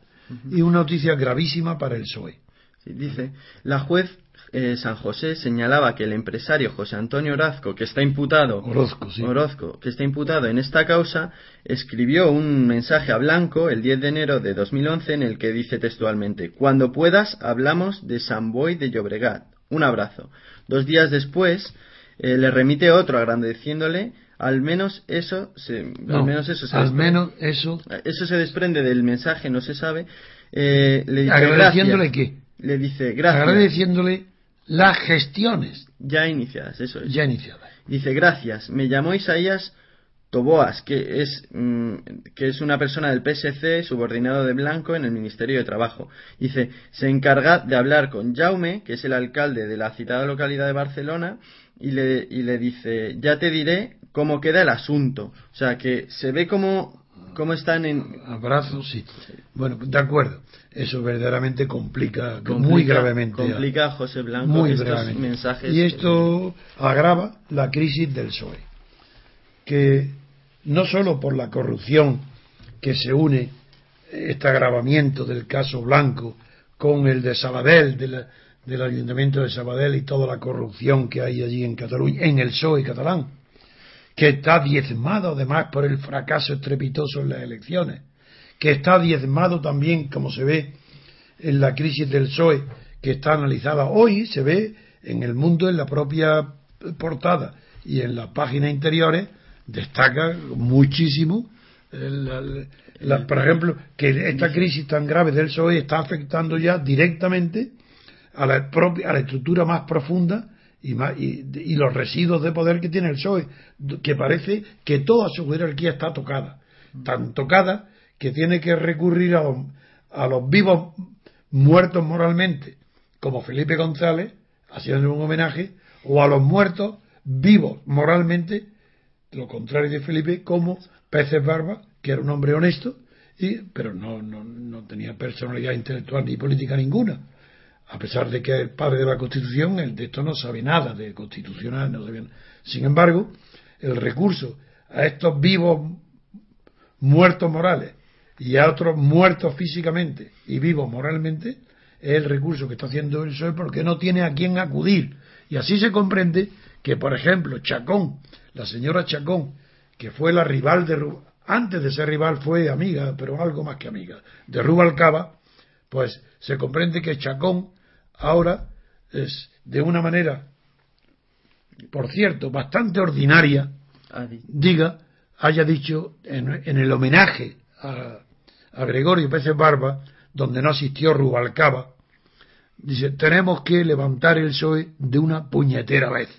Y una noticia gravísima para el PSOE. Sí, dice, la juez eh, San José señalaba que el empresario José Antonio Orazco, que está imputado Orozco, sí. Orozco, que está imputado en esta causa, escribió un mensaje a Blanco el 10 de enero de 2011 en el que dice textualmente: Cuando puedas, hablamos de San Boy de Llobregat. Un abrazo. Dos días después, eh, le remite otro agradeciéndole. Al menos eso se, No, al menos eso se al desprende- menos eso, eso se desprende del mensaje, no se sabe. Eh, le dice, agradeciéndole "Gracias". qué? Le dice gracias. Agradeciéndole las gestiones Ya iniciadas, eso es. ya iniciadas. Dice, gracias. Me llamó Isaías Toboas, que es, mm, que es una persona del PSC, subordinado de Blanco en el Ministerio de Trabajo. Dice, se encarga de hablar con Jaume, que es el alcalde de la citada localidad de Barcelona, y le, y le dice, ya te diré cómo queda el asunto. O sea, que se ve cómo, cómo están en... Abrazos, sí. Bueno, de acuerdo. Eso verdaderamente complica, muy gravemente. Complica a José Blanco muy estos gravemente. mensajes. Y esto agrava la crisis del PSOE, que no solo por la corrupción que se une este agravamiento del caso Blanco con el de Sabadell, de la- del ayuntamiento de Sabadell y toda la corrupción que hay allí en Cataluña, en el PSOE catalán, que está diezmado además por el fracaso estrepitoso en las elecciones, que está diezmado también, como se ve en la crisis del PSOE, que está analizada hoy, se ve en el mundo, en la propia portada y en las páginas interiores, destaca muchísimo La- la- la- por ejemplo, que esta crisis tan grave del PSOE está afectando ya directamente a la, propia, a la estructura más profunda y, y- y los residuos de poder que tiene el PSOE, que parece que toda su jerarquía está tocada, tan tocada que tiene que recurrir a los, a los vivos muertos moralmente, como Felipe González, haciendo un homenaje, o a los muertos vivos moralmente, lo contrario de Felipe, como Peces Barba, que era un hombre honesto, y, pero no, no, no tenía personalidad intelectual ni política ninguna. A pesar de que es el padre de la Constitución, él de esto no sabe nada, de constitucional, no sabe nada. Sin embargo, el recurso a estos vivos muertos morales y a otros muertos físicamente y vivos moralmente es el recurso que está haciendo el PSOE porque no tiene a quién acudir. Y así se comprende que, por ejemplo, Chacón, la señora Chacón, que fue la rival de Ru- antes de ser rival fue amiga, pero algo más que amiga, de Rubalcaba, pues se comprende que Chacón ahora es de una manera, por cierto, bastante ordinaria, Adi. diga, haya dicho en, en el homenaje a, a Gregorio Pérez Barba, donde no asistió Rubalcaba, dice, tenemos que levantar el PSOE de una puñetera vez.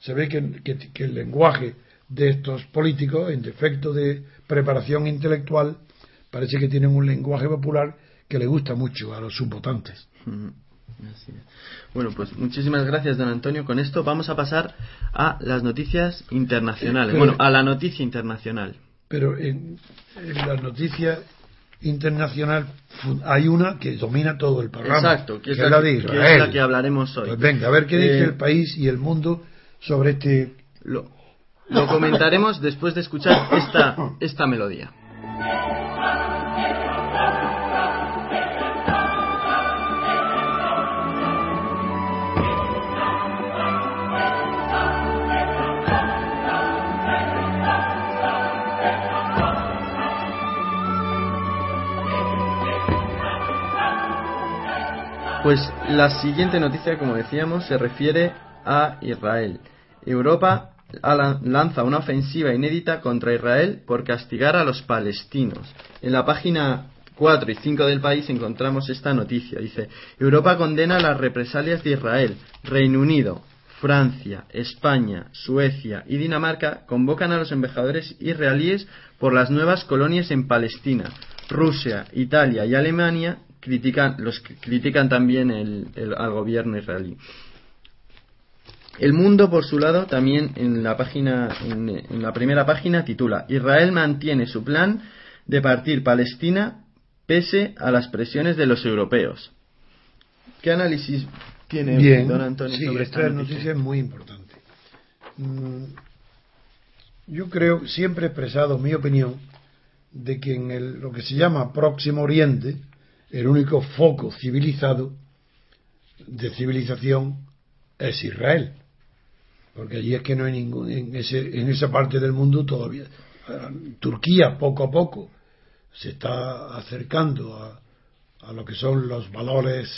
Se ve que, que- que el lenguaje de estos políticos, en defecto de preparación intelectual, parece que tienen un lenguaje popular que le gusta mucho a los subvotantes. Ujú. Así es. Bueno, pues muchísimas gracias, don Antonio. Con esto vamos a pasar a las noticias internacionales. Eh, Bueno, a la noticia internacional. Pero en, en la noticia internacional hay una que domina todo el programa. Exacto, que es, la, la de que- que es la que hablaremos hoy. Pues venga, a ver qué dice Eh, el país y el mundo sobre este. Lo, lo comentaremos después de escuchar esta, esta melodía. Pues la siguiente noticia, como decíamos, se refiere a Israel. Europa lanza una ofensiva inédita contra Israel por castigar a los palestinos. En la página 4 y 5 del país encontramos esta noticia. Dice, Europa condena las represalias de Israel. Reino Unido, Francia, España, Suecia y Dinamarca convocan a los embajadores israelíes por las nuevas colonias en Palestina. Rusia, Italia y Alemania critican, los que critican también el- el- al gobierno israelí. El Mundo, por su lado, también en la página, en, en la primera página titula Israel mantiene su plan de partir Palestina pese a las presiones de los europeos. ¿Qué análisis tiene Bien, don Antonio sí, sobre esta esta noticia noticia? es muy importante. Mm, Yo creo, siempre he expresado mi opinión, de que en el- lo que se llama Próximo Oriente, el único foco civilizado de civilización es Israel. Porque allí es que no hay ningún, en, ese, en esa parte del mundo todavía. Turquía poco a poco se está acercando a, a lo que son los valores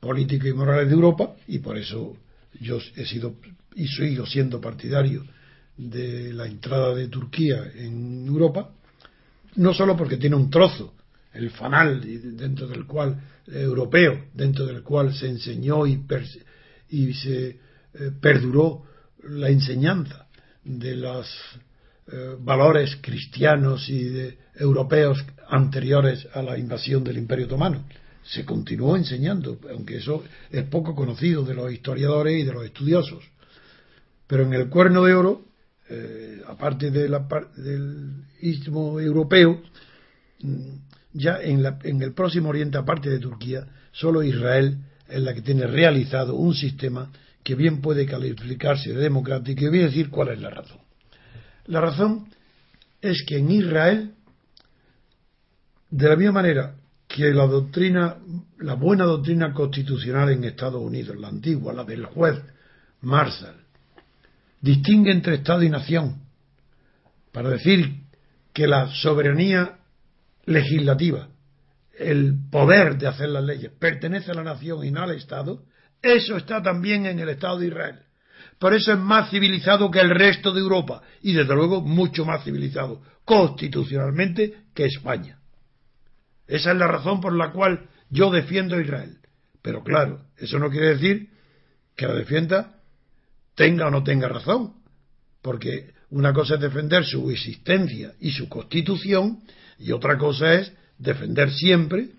políticos y morales de Europa y por eso yo he sido y sigo siendo partidario de la entrada de Turquía en Europa, no solo porque tiene un trozo, el fanal dentro del cual europeo, dentro del cual se enseñó y, y se eh, perduró la enseñanza de los eh, valores cristianos y de- europeos anteriores a la invasión del Imperio Otomano. Se continuó enseñando, aunque eso es poco conocido de los historiadores y de los estudiosos. Pero en el Cuerno de Oro, eh, aparte del istmo europeo, mm, ya en, la- en el próximo Oriente, aparte de Turquía, solo Israel es la que tiene realizado un sistema que bien puede calificarse de democrático. Y voy a decir cuál es la razón. La razón es que en Israel, de la misma manera que la doctrina, la buena doctrina constitucional en Estados Unidos, la antigua, la del juez Marshall, distingue entre Estado y nación, para decir que la soberanía legislativa, el poder de hacer las leyes, pertenece a la nación y no al Estado, eso está también en el Estado de Israel. Por eso es más civilizado que el resto de Europa y desde luego mucho más civilizado constitucionalmente que España. Esa es la razón por la cual yo defiendo a Israel. Pero claro, eso no quiere decir que la defienda tenga o no tenga razón, porque una cosa es defender su existencia y su constitución y otra cosa es defender siempre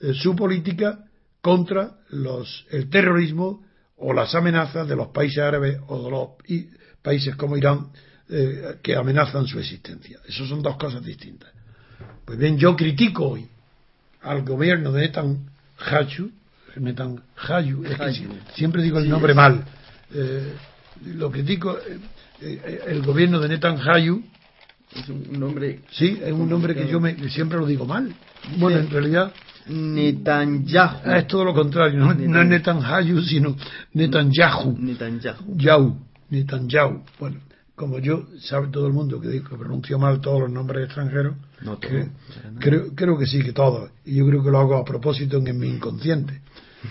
eh, su política contra los, el terrorismo o las amenazas de los países árabes o de los países como Irán eh, que amenazan su existencia. Esas son dos cosas distintas. Pues bien, yo critico hoy al gobierno de Netanyahu, Netanyahu, es que siempre digo el nombre mal. Eh, lo critico, eh, el gobierno de Netanyahu, Es un nombre sí, es un nombre que yo me, siempre lo digo mal. Bueno, en realidad Netanyahu. Ah, es todo lo contrario, no, no es Netanyahu, sino Netanyahu. Netanyahu. Yau, Netanyahu. Bueno, como yo, sabe todo el mundo que digo que pronuncio mal todos los nombres extranjeros, No todo, que- creo, creo que sí, que todos. Y yo creo que lo hago a propósito en, en mi inconsciente.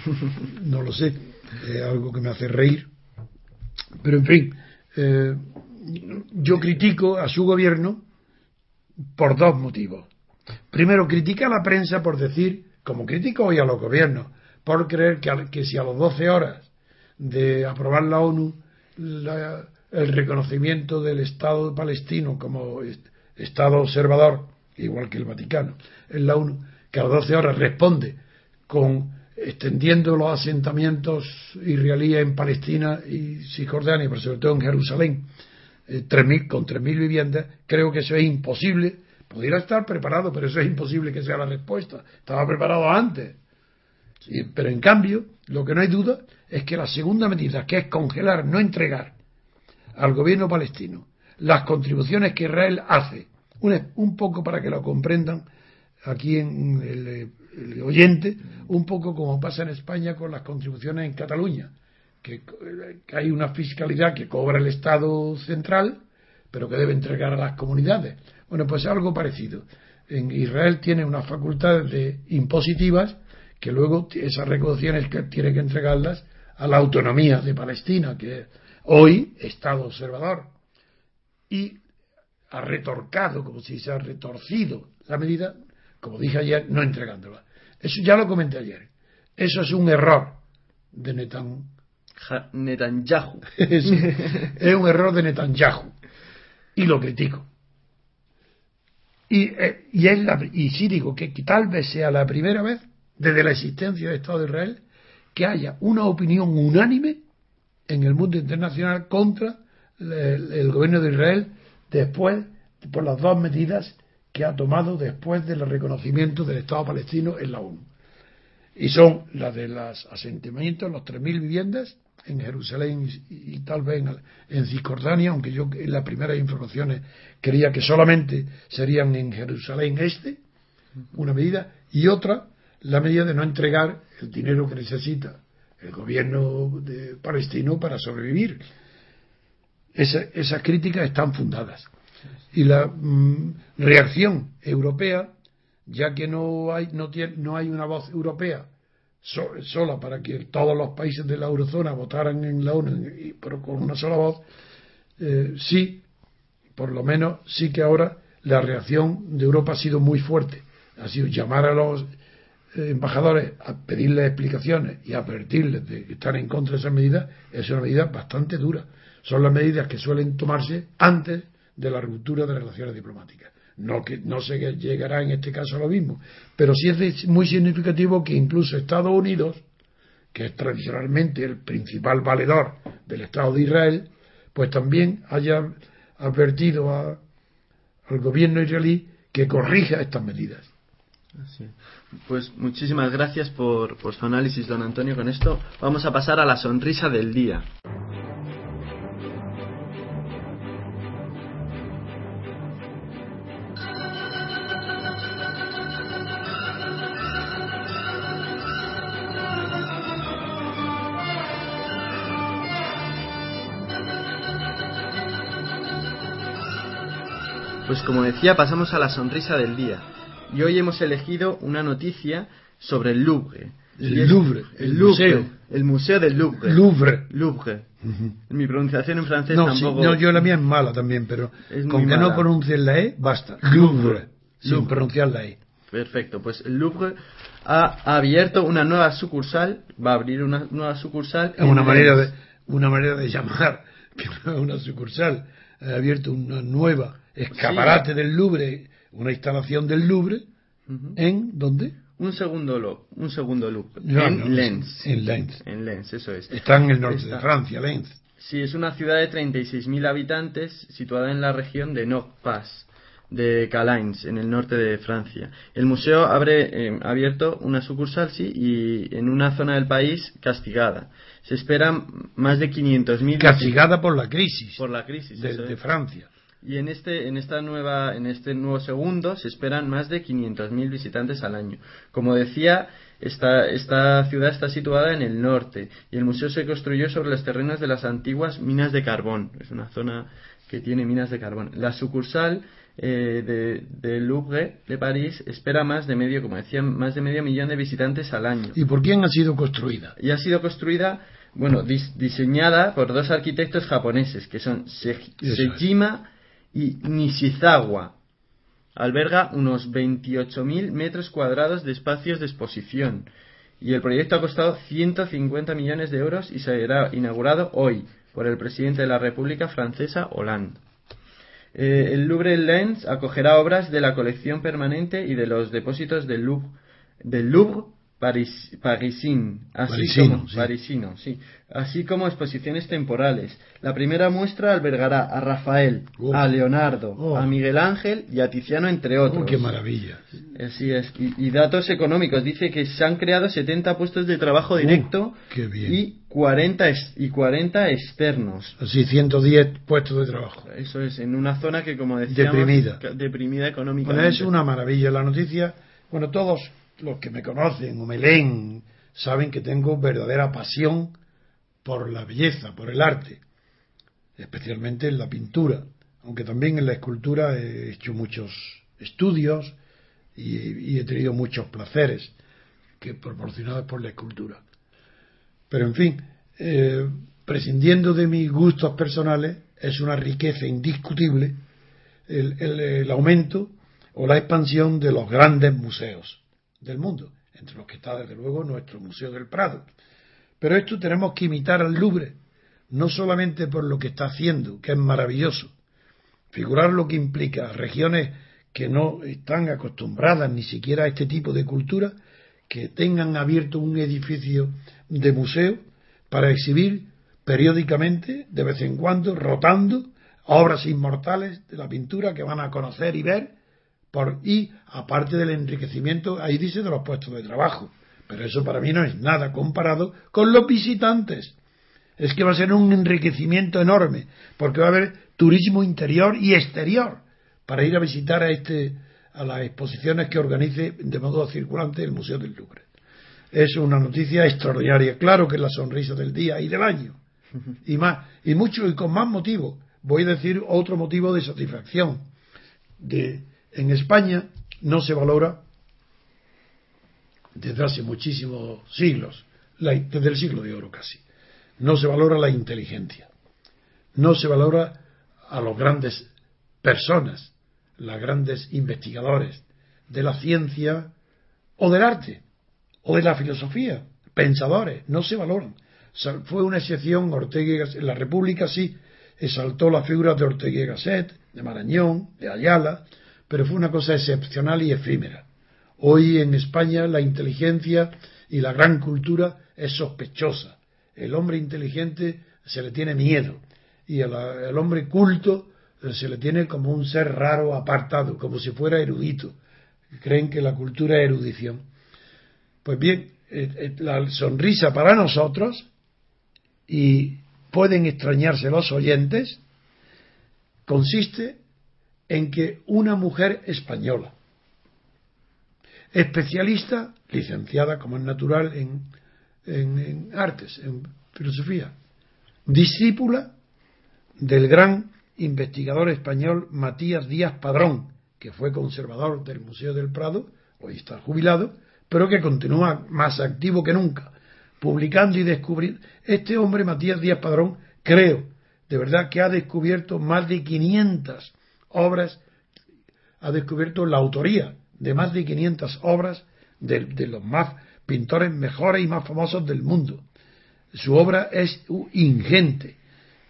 (laughs) No lo sé, es algo que me hace reír. Pero en fin, eh, yo critico a su gobierno por dos motivos. Primero, critica a la prensa por decir, como critico hoy a los gobiernos, por creer que, que si a las 12 horas de aprobar la ONU la- el reconocimiento del Estado palestino como est- Estado observador, igual que el Vaticano, en la ONU, que a las 12 horas responde con extendiendo los asentamientos israelíes en Palestina y Cisjordania, pero sobre todo en Jerusalén, eh, 3.000 con 3.000 viviendas, creo que eso es imposible. Pudiera estar preparado, pero eso es imposible que sea la respuesta. Estaba preparado antes. Y- pero en cambio, lo que no hay duda es que la segunda medida, que es congelar, no entregar al gobierno palestino las contribuciones que Israel hace, un, un poco para que lo comprendan aquí en el, eh, el oyente, un poco como pasa en España con las contribuciones en Cataluña, que, hay una fiscalidad que cobra el Estado central, pero que debe entregar a las comunidades. Bueno, pues algo parecido. En Israel tiene unas facultades de impositivas que luego esas recaudaciones que tiene que entregarlas a la autonomía de Palestina, que es hoy Estado observador. Y ha retorcado, como si se ha retorcido la medida, como dije ayer, no entregándola. Eso ya lo comenté ayer. Eso es un error de Netanyahu. Netanyahu. (laughs) Es, un error de Netanyahu. Y lo critico. Y, eh, y, es y sí digo que, que tal vez sea la primera vez desde la existencia del Estado de Israel que haya una opinión unánime en el mundo internacional contra el, el gobierno de Israel después por las dos medidas que ha tomado después del reconocimiento del Estado palestino en la ONU. Y son las de los asentamientos, los 3.000 viviendas en Jerusalén y, tal vez en, en Cisjordania, aunque yo en las primeras informaciones creía que solamente serían en Jerusalén este, una medida, y otra, la medida de no entregar el dinero que necesita el gobierno de palestino para sobrevivir. Esa- esas críticas están fundadas. Y la mm, reacción europea, ya que no hay, no tiene, no hay una voz europea sola para que todos los países de la eurozona votaran en la ONU, y- pero con una sola voz, eh, sí, por lo menos sí que ahora la reacción de Europa ha sido muy fuerte. Ha sido llamar a los eh, embajadores a pedirles explicaciones y advertirles de que están en contra de esas medidas es una medida bastante dura. Son las medidas que suelen tomarse antes de la ruptura de relaciones diplomáticas. No que no se llegará en este caso a lo mismo, pero sí es muy significativo que incluso Estados Unidos, que es tradicionalmente el principal valedor del Estado de Israel, pues también haya advertido a- al gobierno israelí que corrija estas medidas. Pues muchísimas gracias por, por su análisis, don Antonio. Con esto vamos a pasar a la sonrisa del día. Pues como decía, pasamos a la sonrisa del día. Y hoy hemos elegido una noticia sobre el Louvre. El es- Louvre, el Louvre, museo. el museo del Louvre. Louvre. Louvre. Mi pronunciación en francés No, sí, tampoco. no, yo la mía es mala también, pero Es con que no mala. pronuncies la E, basta. Louvre, sin Louvre. pronunciar la E. Perfecto, pues el Louvre ha abierto una nueva sucursal, va a abrir una nueva sucursal. Es una manera, de, una manera de llamar, (laughs) que no es una sucursal. Abierto una nueva escaparate del Louvre, una instalación del Louvre, Ujú. en ¿dónde? Un segundo lo, un segundo Louvre. No, en no, Lens. En Lens. En Lens, eso es. Está en el norte Está- de Francia, Lens. Sí, es una ciudad de 36.000 habitantes situada en la región de Nord-Pas de Calains, en el norte de Francia. El museo abre eh, abierto una sucursal, sí, y en una zona del país castigada. Se esperan más de 500.000 Castigada por la crisis por la crisis. de, eso de es. Francia. Y en este, en esta nueva, en este nuevo segundo se esperan más de 500.000 visitantes al año. Como decía, esta, esta ciudad está situada en el norte y el museo se construyó sobre los terrenos de las antiguas minas de carbón. Es una zona que tiene minas de carbón. La sucursal eh, de, Louvre de París espera más de medio, como decía, más de medio millón de visitantes al año ¿Y por quién ha sido construida? y ha sido construida, bueno, dis- diseñada por dos arquitectos japoneses, que son Se-. Sejima y Nishizawa. Alberga unos 28.000 metros cuadrados de espacios de exposición. Y el proyecto ha costado 150 millones de euros y será inaugurado hoy por el presidente de la República Francesa, Hollande. Eh, el Louvre Lens acogerá obras de la colección permanente y de los depósitos del Louvre, del Louvre Paris, Parisien, así Parisino, como, sí. parisino, sí, así como exposiciones temporales. La primera muestra albergará a Rafael, Oh. a Leonardo, Oh. a Miguel Ángel y a Tiziano, entre otros. Oh, ¡Qué maravilla! Así es. Y, y datos económicos. Dice que se han creado 70 puestos de trabajo directo Uh, qué bien. y 40, ex- y 40 externos. Así 110 puestos de trabajo. Eso es, en una zona que, como decíamos, Deprimida. deprimida económicamente. Bueno, es una maravilla la noticia. Bueno, todos los que me conocen o me leen saben que tengo verdadera pasión por la belleza, por el arte, especialmente en la pintura, aunque también en la escultura he hecho muchos estudios y, he tenido muchos placeres que proporcionados por la escultura. Pero en fin, eh, prescindiendo de mis gustos personales, es una riqueza indiscutible el- el aumento o la expansión de los grandes museos del mundo, entre los que está desde luego nuestro Museo del Prado. Pero esto tenemos que imitar al Louvre, no solamente por lo que está haciendo, que es maravilloso, figurar lo que implica regiones que no están acostumbradas ni siquiera a este tipo de cultura, que tengan abierto un edificio de museo para exhibir periódicamente, de vez en cuando, rotando, obras inmortales de la pintura que van a conocer y ver, por, y aparte del enriquecimiento, ahí dice de los puestos de trabajo. Pero eso para mí no es nada comparado con los visitantes. Es que va a ser un enriquecimiento enorme, porque va a haber turismo interior y exterior para ir a visitar a este a las exposiciones que organice de modo circulante el Museo del Louvre. Es una noticia extraordinaria, claro que es la sonrisa del día y del año. (laughs) Y más, y mucho y con más motivo. Voy a decir otro motivo de satisfacción. De, en España no se valora desde hace muchísimos siglos, la- desde el siglo de oro casi, no se valora la inteligencia, no se valora a los grandes personas, los grandes investigadores de la ciencia o del arte o de la filosofía, pensadores, no se valoran. Fue una excepción Ortega Gasset. En la República sí exaltó las figuras de Ortega y Gasset, de Marañón, de Ayala, pero fue una cosa excepcional y efímera. Hoy en España la inteligencia y la gran cultura es sospechosa. El hombre inteligente se le tiene miedo y al hombre culto eh, se le tiene como un ser raro, apartado, como si fuera erudito. Creen que la cultura es erudición. Pues bien, eh, eh, la sonrisa para nosotros, y pueden extrañarse los oyentes, consiste en que una mujer española, especialista, licenciada como es natural en, en- en artes, en filosofía, discípula del gran investigador español Matías Díaz Padrón, que fue conservador del Museo del Prado, hoy está jubilado, pero que continúa más activo que nunca, publicando y descubriendo. Este hombre, Matías Díaz Padrón, creo de verdad que ha descubierto más de 500 obras, ha descubierto la autoría de más de 500 obras de, de los más pintores mejores y más famosos del mundo. Su obra es ingente.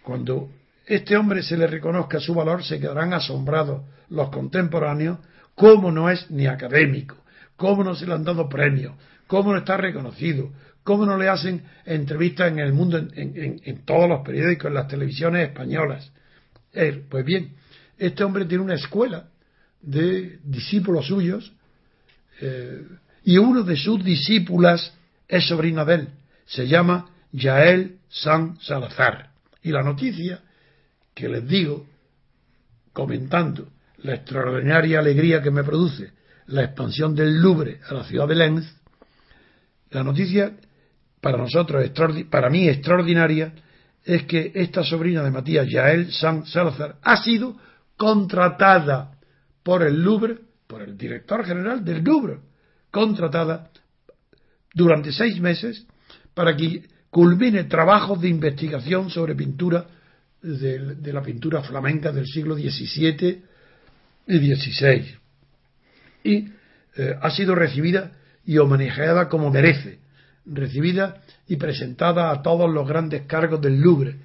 Cuando este hombre se le reconozca su valor, se quedarán asombrados los contemporáneos, cómo no es ni académico, cómo no se le han dado premios, cómo no está reconocido, cómo no le hacen entrevistas en el mundo, en, en- en todos los periódicos, en las televisiones españolas. Eh, pues bien, este hombre tiene una escuela de discípulos suyos eh, y uno de sus discípulas es sobrina de él. Se llama Yael San Salazar. Y la noticia que les digo, comentando la extraordinaria alegría que me produce la expansión del Louvre a la ciudad de Lens, la noticia para nosotros, para mí extraordinaria, es que esta sobrina de Matías, Yael San Salazar, ha sido contratada por el Louvre, por el director general del Louvre, contratada durante seis meses para que culmine trabajos de investigación sobre pintura de, la pintura flamenca del siglo XVII y XVI. Y eh, ha sido recibida y homenajeada como merece, recibida y presentada a todos los grandes cargos del Louvre,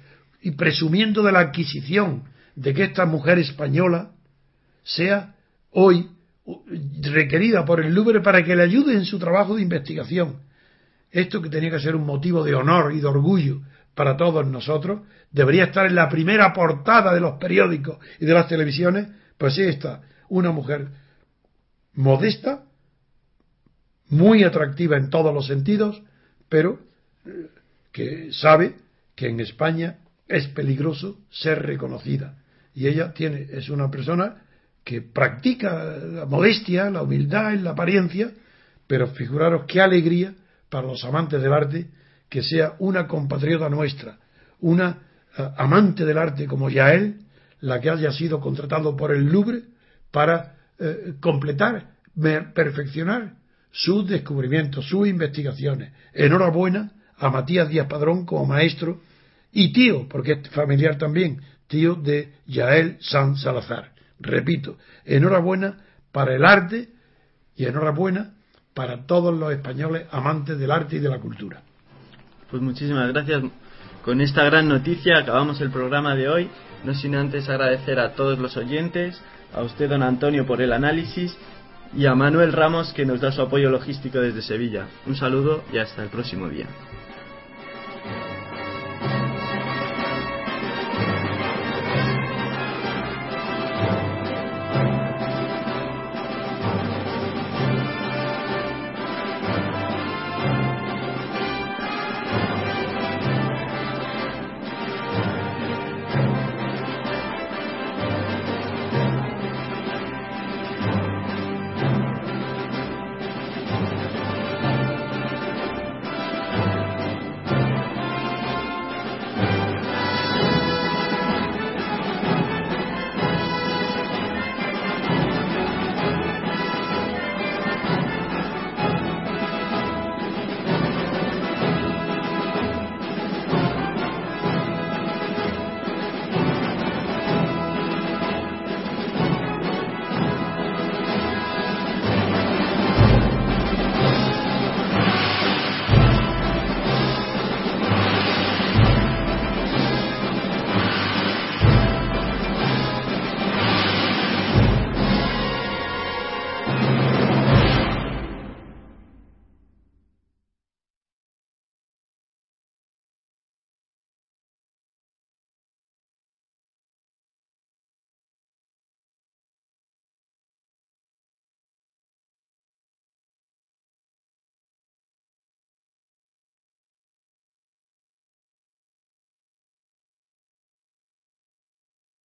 y presumiendo de la adquisición de que esta mujer española sea hoy requerida por el Louvre para que le ayude en su trabajo de investigación. Esto que tenía que ser un motivo de honor y de orgullo para todos nosotros, debería estar en la primera portada de los periódicos y de las televisiones, pues sí está una mujer modesta, muy atractiva en todos los sentidos, pero eh, que sabe que en España es peligroso ser reconocida. Y ella tiene, es una persona que practica la modestia, la humildad en la apariencia, pero figuraros qué alegría para los amantes del arte que sea una compatriota nuestra, una eh, amante del arte como Yael, la que haya sido contratado por el Louvre para eh, completar, perfeccionar sus descubrimientos, sus investigaciones. Enhorabuena a Matías Díaz Padrón como maestro y tío, porque es familiar también, tío de Yael San Salazar. Repito, enhorabuena para el arte y enhorabuena para todos los españoles amantes del arte y de la cultura. Pues muchísimas gracias. Con esta gran noticia acabamos el programa de hoy. No sin antes agradecer a todos los oyentes, a usted, don Antonio, por el análisis y a Manuel Ramos que nos da su apoyo logístico desde Sevilla. Un saludo y hasta el próximo día.